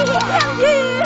이 게?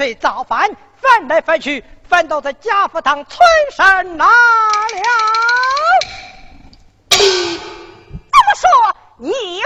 被造反翻来翻去翻到在贾府当村山那了这么说你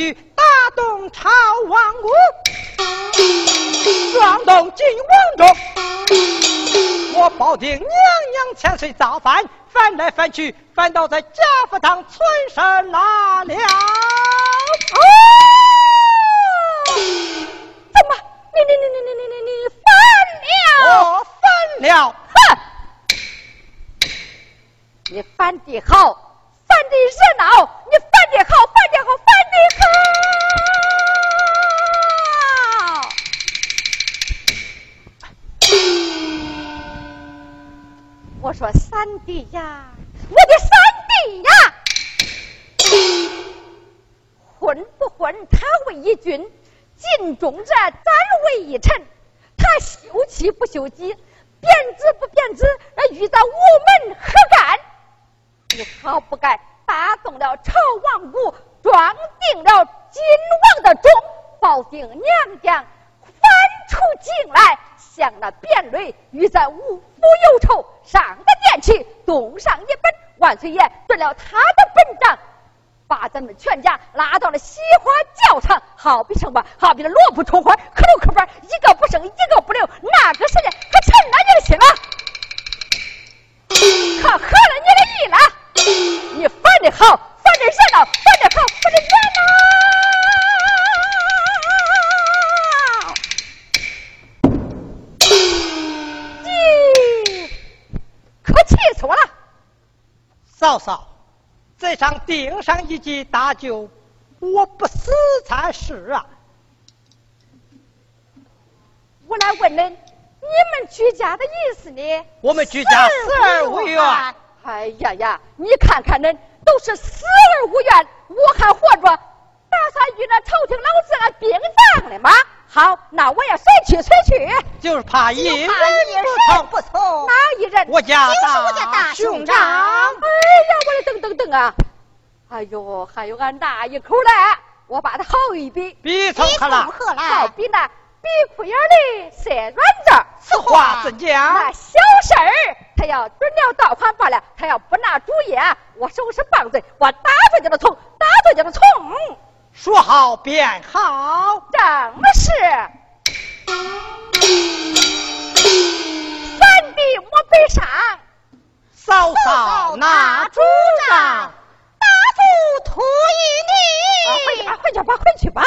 去打动朝王屋，撞动晋王中。我保定娘娘千岁造反，翻来翻去，翻到在贾福堂村忠者斩为一臣，他休妻不休妻，贬子不贬子，那与咱无门何干？你好不该打动了朝王谷，撞定了金王的钟，保定娘娘翻出京来，向那卞瑞与咱无福有仇，上个殿去，动上一本，万岁爷断了他的本账，把咱们全家拉到了西花教场，好比什么？好比那萝卜葱花，可溜可板，一个不剩，一个不留，那个时间可成了你的心了，可合了你的意了。你烦的好，烦的热闹，烦的好，翻的热闹。你可气死我了！嫂嫂，这场定上一记大酒，我不死才是啊！我来问恁，你们居家的意思呢？我们居家死而无怨。哎呀呀！你看看恁都是死而无怨，我还活着，打算与那朝廷老子俺并当了吗？好，那我也随去随去。就是怕一人不从，哪一人？我家大兄长。哎呀，我的等等等啊！哎呦，还有俺那一口嘞，我把它好一比，比从何来？好比那比裤眼的塞软子。此话怎讲？那小事儿。他要准了道款罢了，他要不拿主意，我收拾棒子，我打他就能从，打他就能从。说好便好，正是。三弟莫悲伤，嫂嫂拿主张，大夫托一你。回去吧，回去吧，回去吧。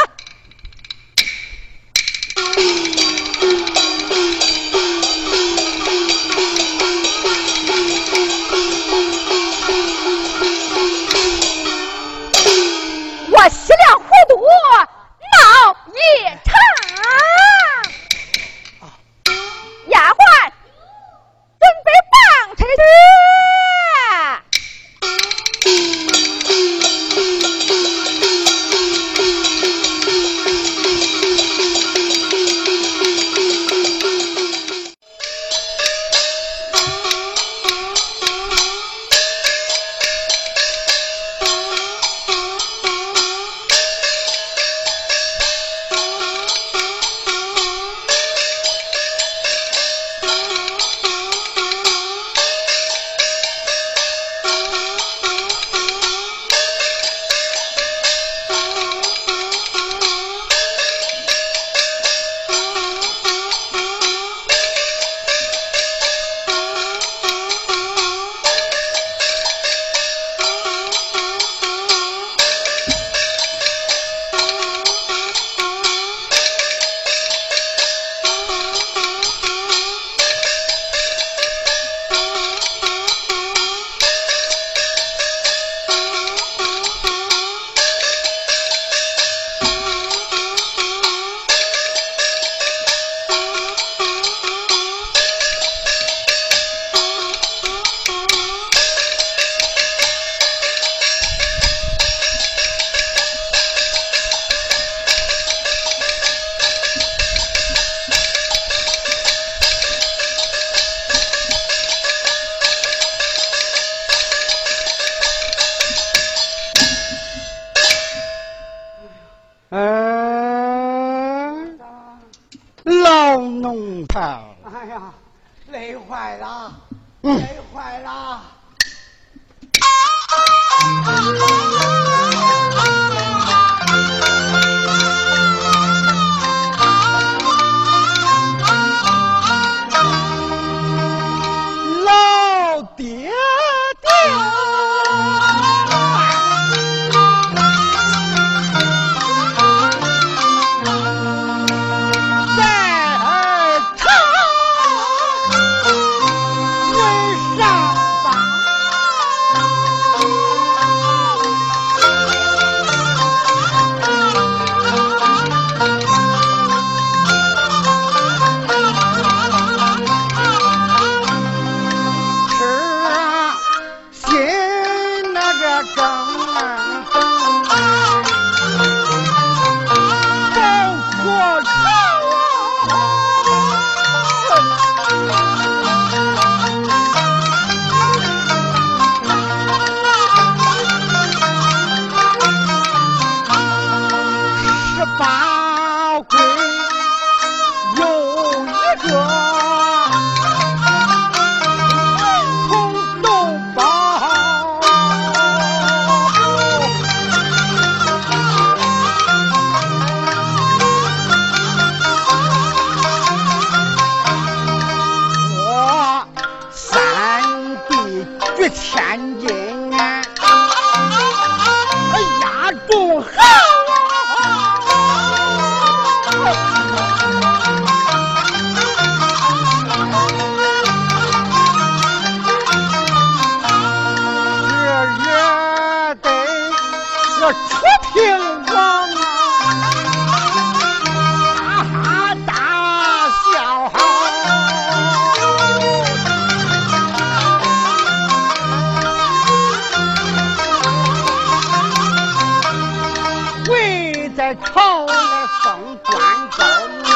朝来奉关公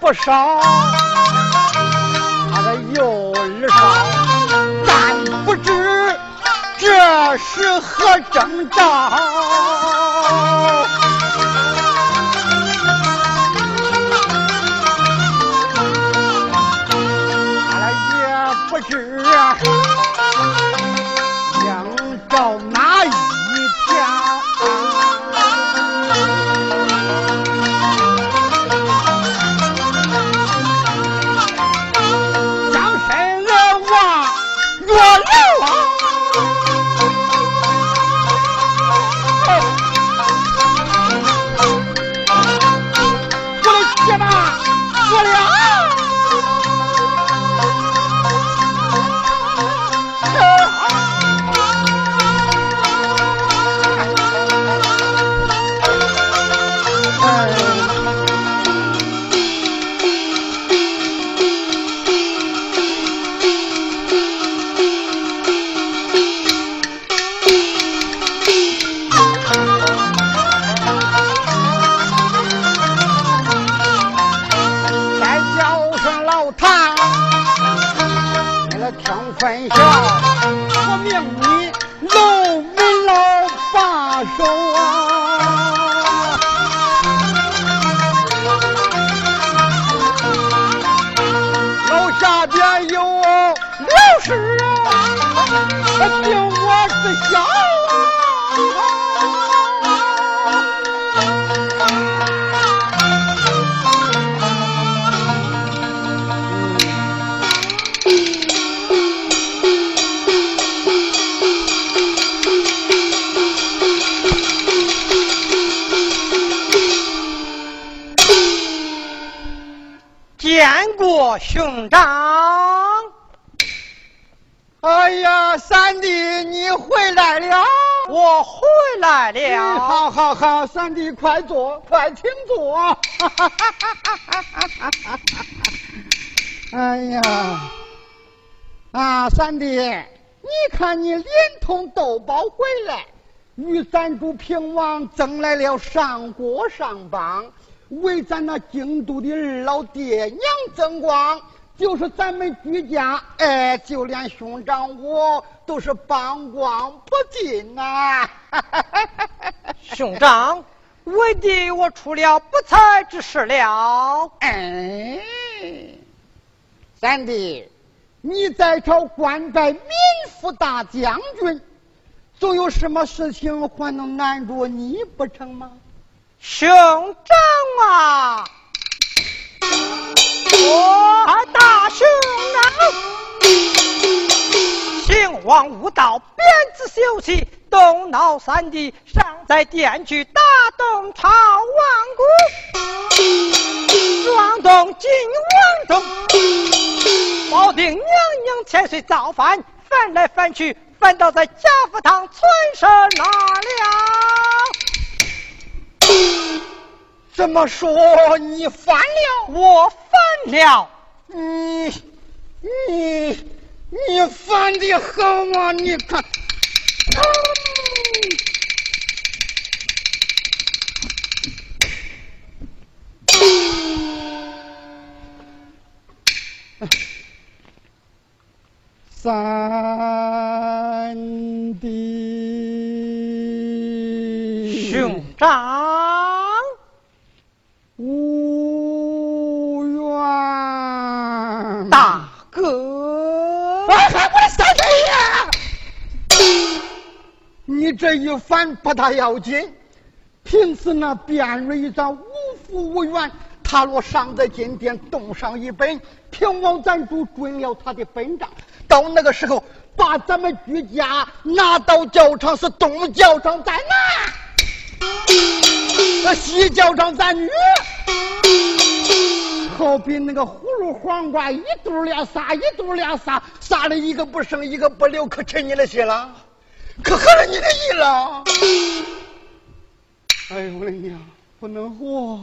不少，他的有儿少，但不知这是何征兆。来了。好好好，三弟，快坐，快请坐。哎呀，啊，三弟，你看你连同豆包回来，与咱主平王争来了上国上榜，为咱那京都的二老爹娘争光。就是咱们居家，哎，就连兄长我都是帮光不尽呐。兄长，为弟我出了不才之事了。哎，三弟，你在朝官拜民副大将军，总有什么事情还能难住你不成吗？兄长啊！我大兄长，秦王无道，鞭子休息，动脑三弟，尚在殿去打动朝王姑，撞动金王中，保定娘娘千岁造反，翻来翻去，翻倒在贾福堂村上那了。怎么说你翻了？我翻了。你你你翻的好啊？你看，三弟兄长。无缘，大哥，哎，我的三弟呀！你这一反不大要紧，平时那卞瑞咱无福无缘，他若上在金殿，动上一本，平王咱主准了他的本账，到那个时候，把咱们居家拿到教场，是东教场在哪？那西叫上咱女，好比那个葫芦黄瓜，一肚俩撒，一肚俩撒，撒了一个不剩，一个不留，可成你的心了，可合了你的意了。哎呦我的娘，不能活！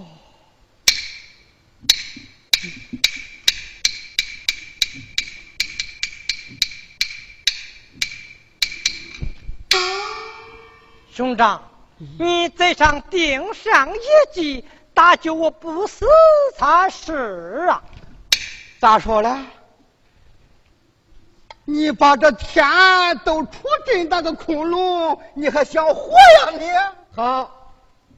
兄长。你嘴上顶上一计，大救我不死才是啊！咋说了？你把这天都出这大个窟窿，你还想活呀你？好，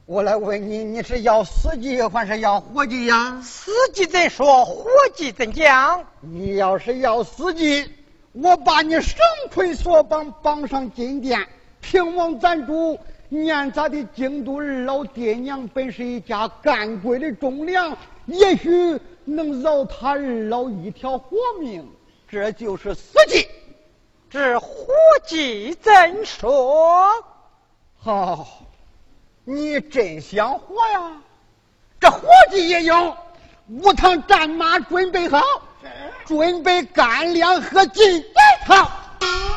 我来问你，你是要死计还是要活计呀？死计怎说，活计怎讲？你要是要死计，我把你绳捆索绑，绑上金殿，平王咱主。念咱的京都二老爹娘本是一家干贵的忠良，也许能饶他二老一条活命，这就是死计。这活计怎说？好，你真想活呀？这活计也有，五趟战马准备好，准备干粮和金好，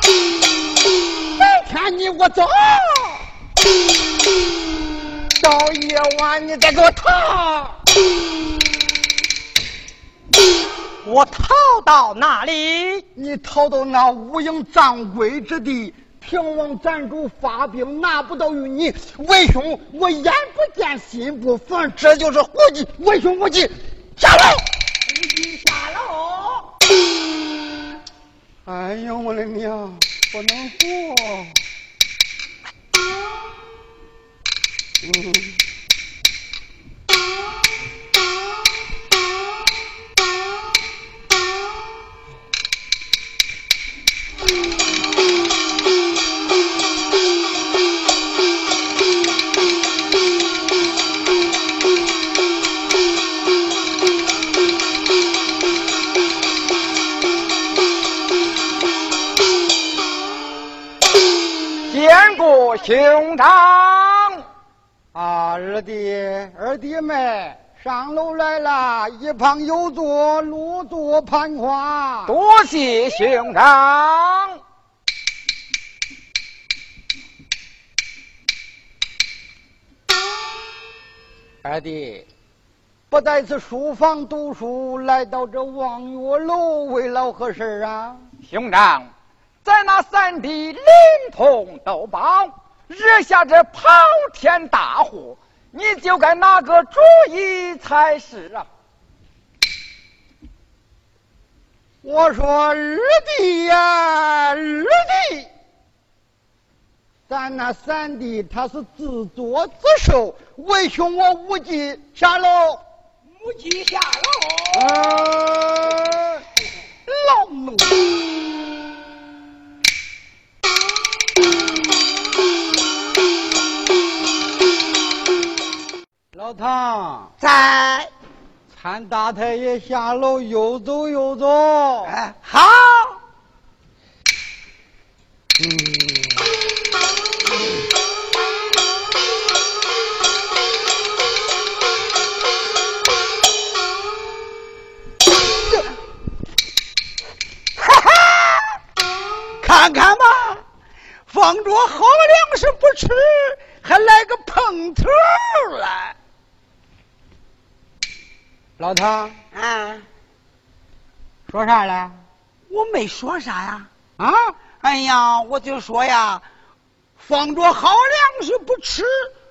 明天你我走。到夜晚你再给我逃，我逃到哪里？你逃到那无影藏鬼之地。平王暂主发兵拿不到于你，为兄我眼不见心不烦，这就是胡计。为兄无计，下楼。下楼。哎呦我的娘，不能活。嗯，坚胸膛。啊，二弟，二弟妹，上楼来了，一旁有座，落座攀花。多谢兄长。二弟，不在此书房读书，来到这望月楼为了何事啊？兄长，在那三弟临潼斗宝，惹下这跑天大祸，你就该拿个主意才是啊！我说二弟呀，二弟。咱那三弟他是自作自受，为兄我无忌下楼，无忌下楼，老奴，老唐在，参大太爷下楼，又走又走，哎，好，嗯。看看吧，放着好粮食不吃，还来个碰头来。老唐啊，说啥了？我没说啥呀。啊？哎呀，我就说呀，放着好粮食不吃，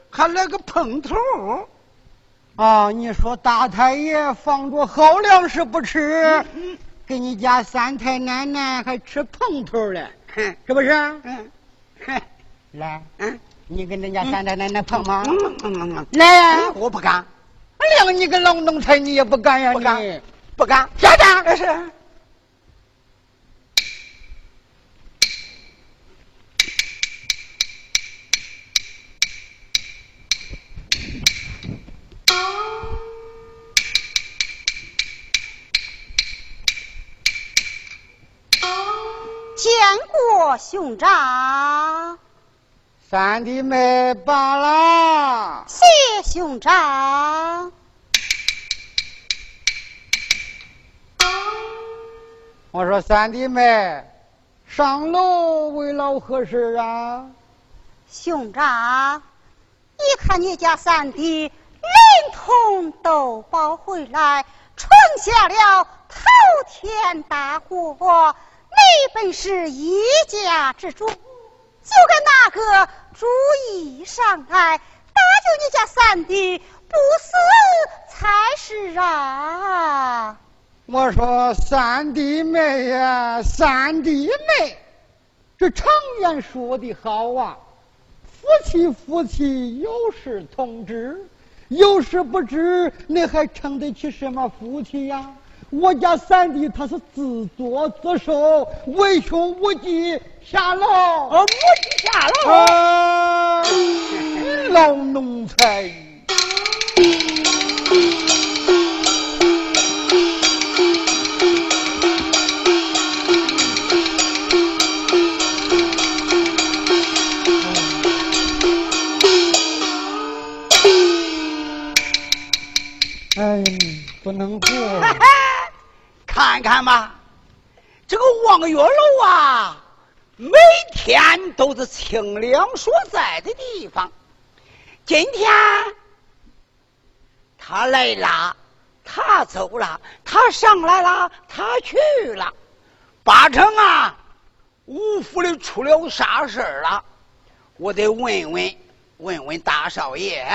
还来个碰头。啊，你说大太爷放着好粮食不吃，给你家三太奶奶还吃碰头嘞。是不是？嗯，来，嗯，你跟人家三太奶奶碰吗？嗯嗯嗯，来呀！我不敢。连你个老奴才，你也不敢呀？不敢，不敢。下站。这是。见过兄长，三弟妹罢了。谢兄长。我说三弟妹，上楼为了何事啊？兄长，你看你家三弟连同斗包回来，闯下了滔天大祸。你本是一家之主，就该那个主意上来，搭救你家三弟不死才是啊！我说三弟妹呀，三弟妹，这常言说的好啊，夫妻夫妻有事同知，有事不知，你还称得起什么夫妻呀？我家三弟他是自作自受，为兄无忌下楼。啊无忌下楼。啊，老奴才。哎，不能过。看看吧，这个望月楼啊，每天都是清凉所在的地方。今天他来了，他走了，他上来了，他去了，八成啊，五府里出了啥事了？我得问问问问大少爷。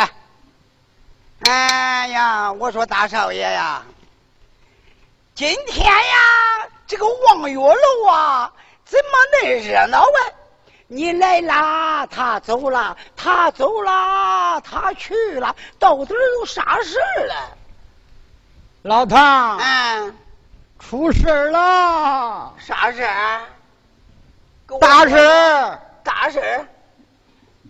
哎呀，我说大少爷呀。今天呀，这个望月楼啊，怎么那热闹啊？你来啦，他走了，他走了，他去了，到底有啥事了？老唐，嗯，出事了。啥事？大事，大事。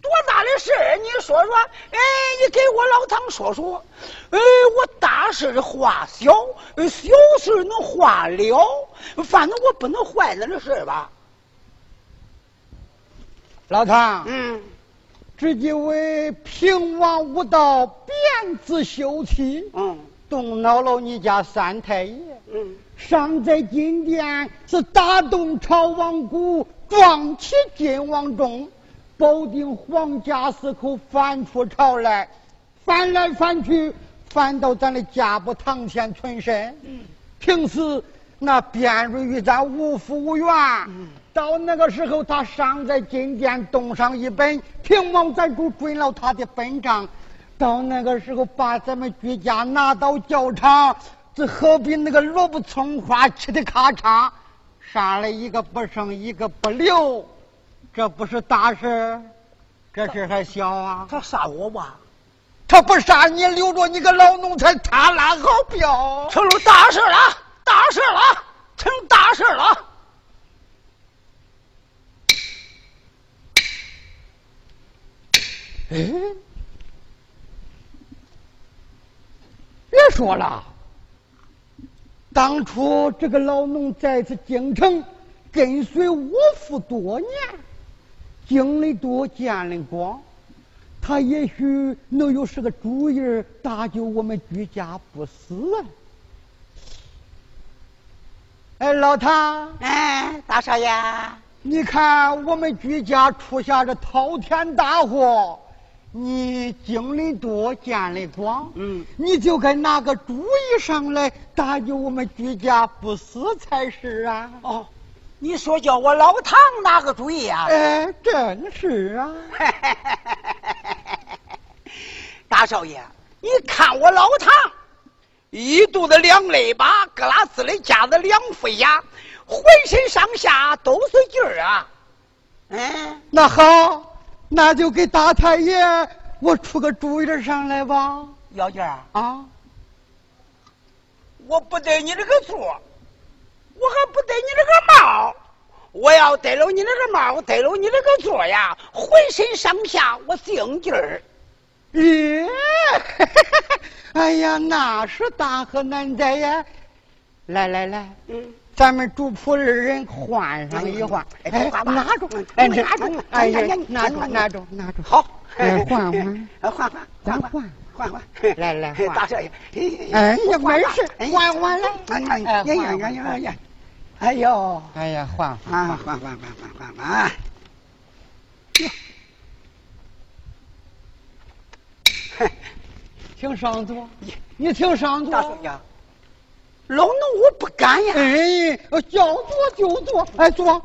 多大的事儿？你说说，哎，你给我老唐说说。哎，我大事化小，小事能化了，反正我不能坏了的事吧。老唐，嗯，这几位平王无道，贬自休妻，嗯。动恼了你家三太爷。嗯，尚在金殿是打动朝王谷，壮起金王钟，保定皇家四口翻出朝来，翻来翻去，翻到咱的家不堂前存身。平时那卞瑞与咱无父无缘，到那个时候他尚在金殿动上一本，平王咱主准了他的本账。到那个时候，把咱们居家拿到教场，这何必那个萝卜葱花吃的咔嚓，杀了一个不剩，一个不留，这不是大事，这事还小啊。他杀我吧，他不杀你，留着你个老奴才贪婪好镖。成了大事了，大事了，成大事了。哎，别说了，当初这个老农在此京城跟随我父多年，经历多，见的广，他也许能有是个主意儿搭救我们居家不死啊！哎，老唐，哎，大少爷，你看我们居家出下这滔天大祸，你经历多，见的广，嗯，你就该拿个主意上来搭救我们居家不死才是啊！哦，你说叫我老唐拿个主意啊？哎，真是啊！大少爷，你看我老唐，一肚子两肋巴，格拉斯的夹子两副牙，浑身上下都是劲儿啊！嗯，那好，那就给大太爷我出个主意上来吧！姚娟儿，啊，我不得你这个座，我还不得你这个帽。我要得了你那个帽，得了你那个座呀，浑身上下我精劲儿。耶！哎呀，那是大河难在呀！来来来，嗯，咱们主仆二人换上一换，哎，拿住，哎，拿住，哎呀，拿住，拿住，拿住，好，哎，换换，换换，咱换换，换，换换，来来换大少爷，哎呀，没事，换换来，哎呀哎呀哎呀呀呀！哎呦，哎呀，换啊，换，换换换换换换！请上座，你请上座。大少爷，老奴我不敢呀，哎，叫坐就坐，哎，坐，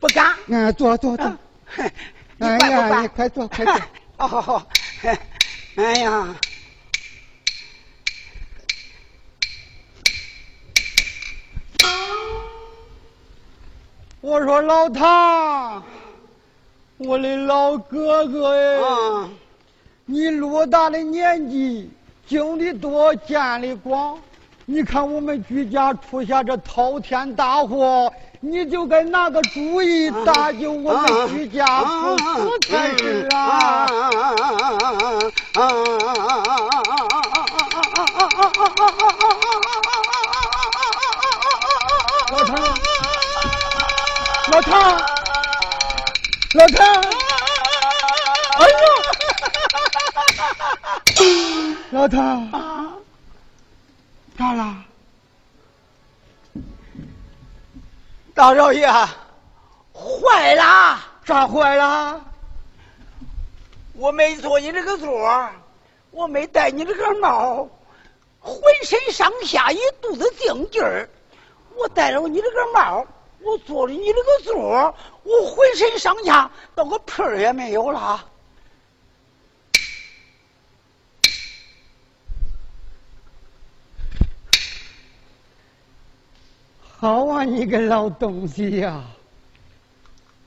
不敢。嗯，坐坐坐。哎呀，你快坐，快坐。哦，好好。哎呀，我说老唐，我的老哥哥哎，啊，你偌大的年纪，经历多，见的广，你看我们居家出现这滔天大祸，你就该拿个主意搭救我们居家父子才是啊！老唐，老唐，老唐，哎呦，老唐，咋了？大少爷，坏了！咋坏了？我没坐你这个座，我没戴你这个帽，浑身上下一肚子劲劲儿。我戴了你这个帽，我坐了你这个座，我浑身上下到个屁儿也没有了。好啊，你个老东西呀、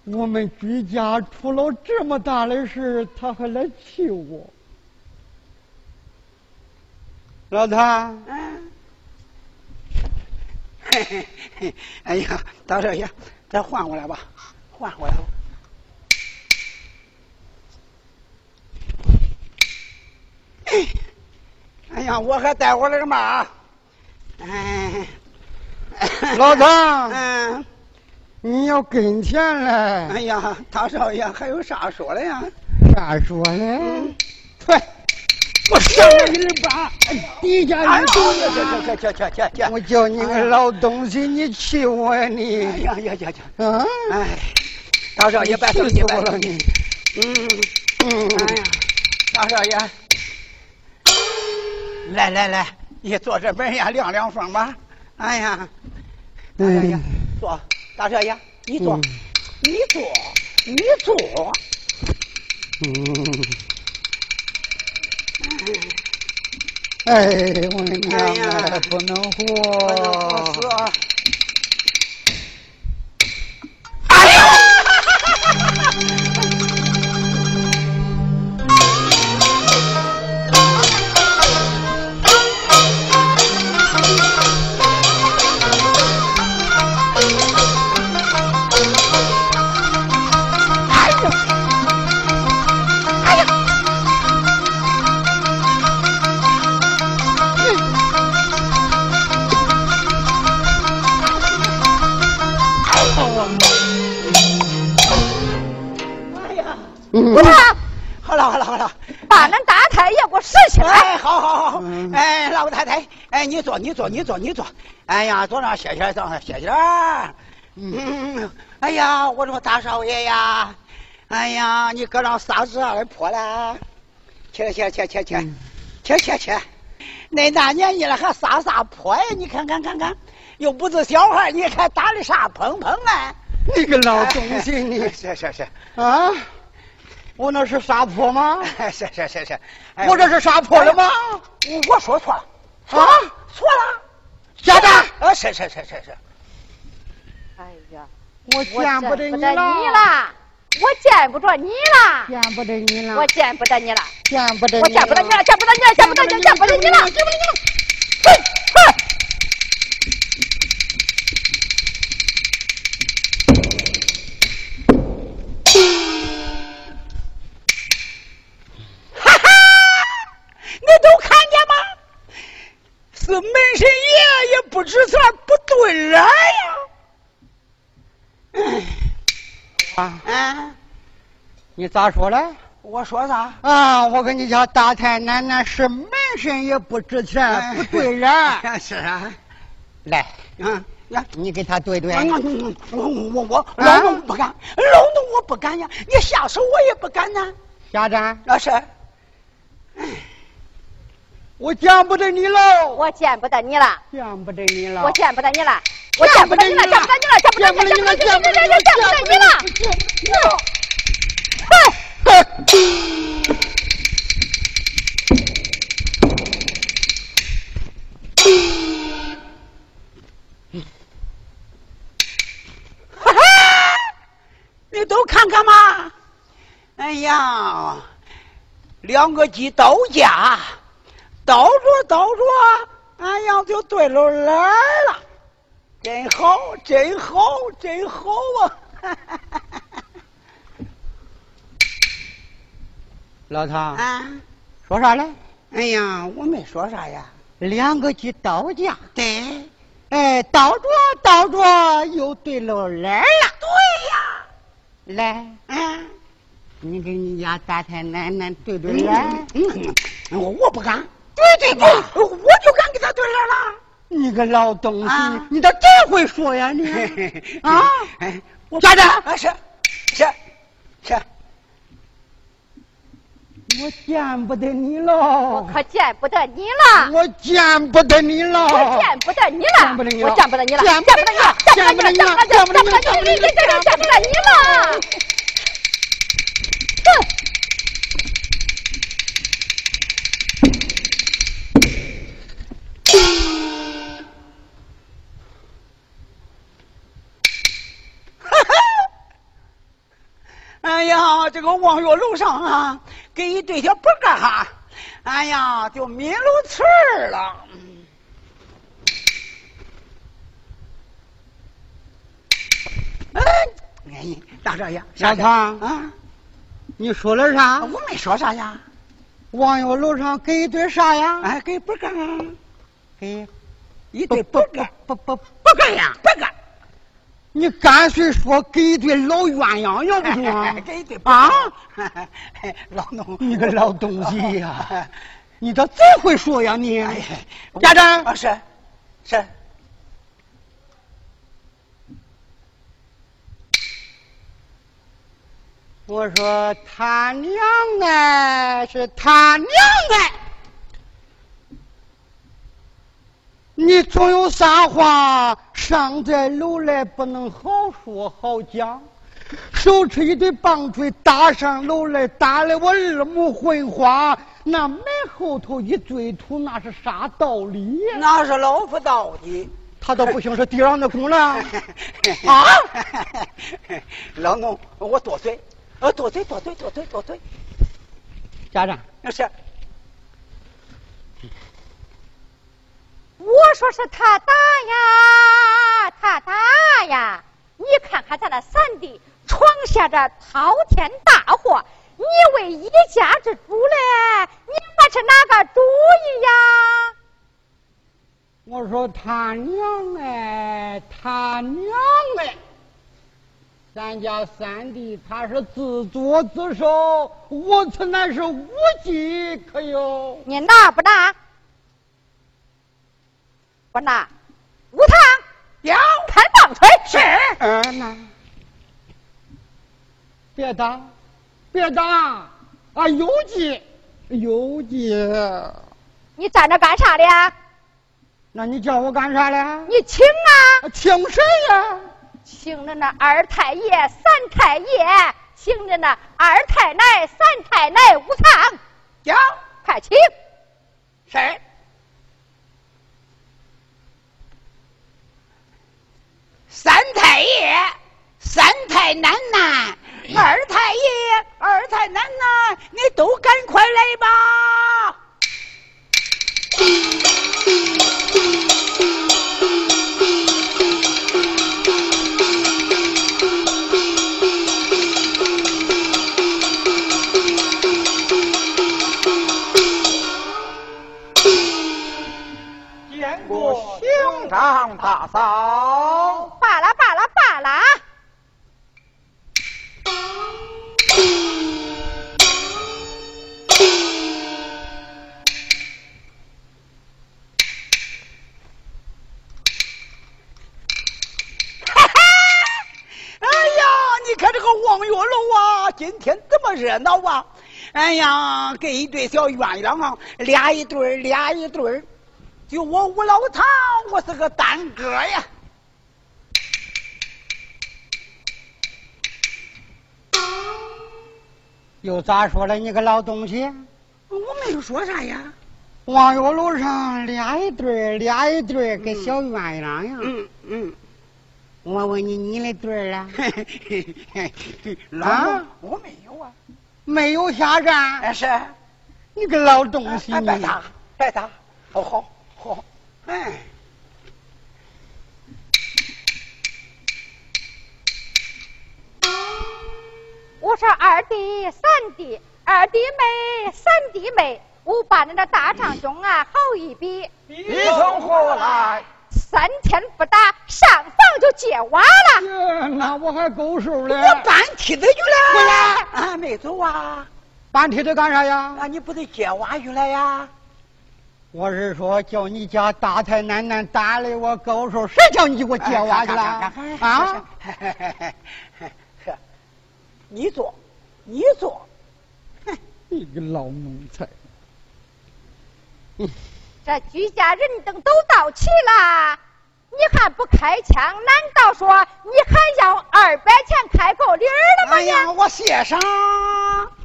我们居家出了这么大的事，他还来气我。老唐，嗯，嘿嘿嘿，哎呀，大少爷，再换过来吧，换过来吧。哎，哎呀，我还带我这个帽。哎，老唐，嗯，你要跟前来，哎呀，大少爷还有啥说的呀？啥说的？快，我上你一班，底下哎人呦，去去去去去去！我叫你个老东西，你气我呀你！哎呀呀呀呀！嗯！哎，大少爷别生气，别生气。了你！嗯，嗯，哎呀，大少爷，来来来，你坐这边呀，凉凉风吧。哎呀，哎呀呀，坐，大少爷，你坐，嗯你坐，你坐。嗯。哎，我的娘哎呀啊，不能我活！说，哎呀！嗯不是，好了好了好了，把恁大太爷给我拾起来。哎，好好好嗯，哎，老太太，哎，你坐你坐你坐你坐，哎呀，坐那歇歇，坐那歇歇。嗯，哎呀，我说大少爷呀，哎呀，你搁那撒纸二泼了，去去去去去，去去去，那大年纪了还撒啥泼呀？你看看看看，又不是小孩，你看打的啥砰砰啊？你个老东西，你是是是，啊！我那是撒泼吗？是是是是，哎我这是撒泼了吗？我我说错了，啊，错了，家长，啊，是是是是是。哎呀，我我见不得你见不得你了，我见不着你了，见不得你了，我见不得你了，见不得我见不得你了，见不得你了，见不得你了，见不得你了，见不得你了。你咋说嘞？我说啥？啊，我跟你讲，大太奶奶是门神也不值钱，不对人。是啊，来，嗯来。你给他对对。我我我我老农不敢，老农我不敢呀，你下手我也不敢呐。家长，那是，我见不得你喽，我见不得你了，见不得你了，我见不得你了，我见不得你了，见不得你了，见不得你了，见不得你了，见不得你了，见不得你了。哈哈，你都看看嘛。哎呀，两个鸡倒架，倒着倒着，哎呀，就对了来了，真好，真好，真好啊！老唐，啊，说啥嘞？哎呀，我没说啥呀。两个鸡倒架，对，哎，倒着倒着又对了来了。对呀，来，啊，你给你家大太奶奶对对来。嗯，我我不敢，对对吧？我就敢给他对来了。你个老东西，啊。你咋真会说呀你？啊，哎，我家长。啊是是是，我见不得你了。我，可见不得你了，我见不得你了，我见不得你了，见不得你了。我见不得你了，见见不得你了，见不得你了，见不得你了，见不得你了，见不得你了，见不得你了。哼！哎呀，这个望月楼上啊，给一对小白干哈，哎呀，就迷路词儿了。哎，哎，大少爷，小胖啊，你说了啥？我没说啥呀，望月楼上给一对啥呀？哎，给白干啊，给一对白干，不不不干呀！白干。你干脆说给一对老鸳鸯，要不行 啊？给一对啊！老农，你个老东西 呀！你咋这会说呀你？家长啊，是是，我说他娘哎，是他娘哎！你总有啥话上在楼来不能好说好讲，手持一对棒槌打上楼来，打的我二目昏花。那门后头一堆土，那是啥道理呀？那是老夫道的。他倒不行，是地上的功了 啊！老农，我多嘴，呃，多嘴，多嘴，多嘴，多嘴。家长，那是说是他打呀，他打呀！你看看咱那三弟闯下这滔天大祸，你为一家之主嘞，你还是哪个主意呀？我说他娘哎，他娘哎！咱家三弟他是自作自受，我此乃是无计可有。你拿不拿？不拿，无糖要开棒槌。是。嗯呐，别打，别打啊！有计，有计。你站着干啥的呀？那你叫我干啥嘞？你请啊！请谁呀？请着那二太爷、三太爷，请着那二太奶、三太奶无糖，要快请！是。三太爷、三太奶奶、二太爷、二太奶奶，你都赶快来吧！过兄长大嫂。罢了罢了罢了，哈哈！哎呀，你看这个望月楼啊，今天这么热闹啊！哎呀，跟一对小鸳鸯啊，俩一对儿，俩一对儿。就我吴老唐，我是个单哥呀。又咋说了？你个老东西！我没有说啥呀。望月楼上俩一对儿，俩一对儿，跟小鸳鸯呀。嗯嗯。我问你，你的对儿啊？老公，我没有啊。没有下站。哎是。你个老东西！哎，别打，别打。哦，好，好，哎。我说二弟、三弟，二弟妹、三弟妹，我把你那大长兄啊好一比，你从何来？三天不打，上房就接娃了。那我还够数嘞。我搬梯子去了。回来。啊，没走啊。搬梯子干啥呀？那，你不得接娃去了呀？我是说，叫你家大太奶奶打的我够手，谁叫你给我接娃去了？啊？是，你坐，你坐。你个老奴才！这居家人等都到齐了，你还不开枪？难道说你还要二百钱开口礼儿了吗？哎呀，我写上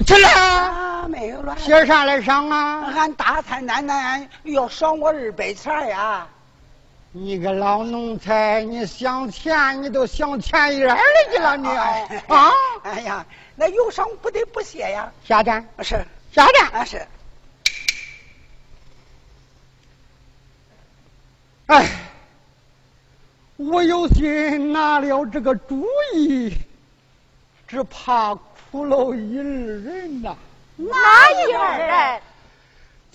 去了。啊，没有了。写啥来上啊？俺大太奶奶要赏我二百钱呀！你个老奴才，你想钱你都想钱眼里去了你啊！哎呀，那有伤不得不谢呀！下站是下站啊是。哎，我有心拿了这个主意，只怕苦了一二人呐。哪一二人？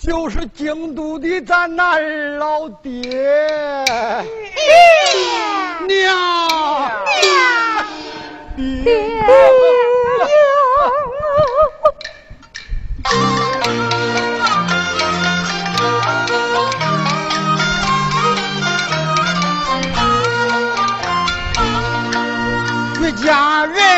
就是京都的咱那老爹娘娘一家人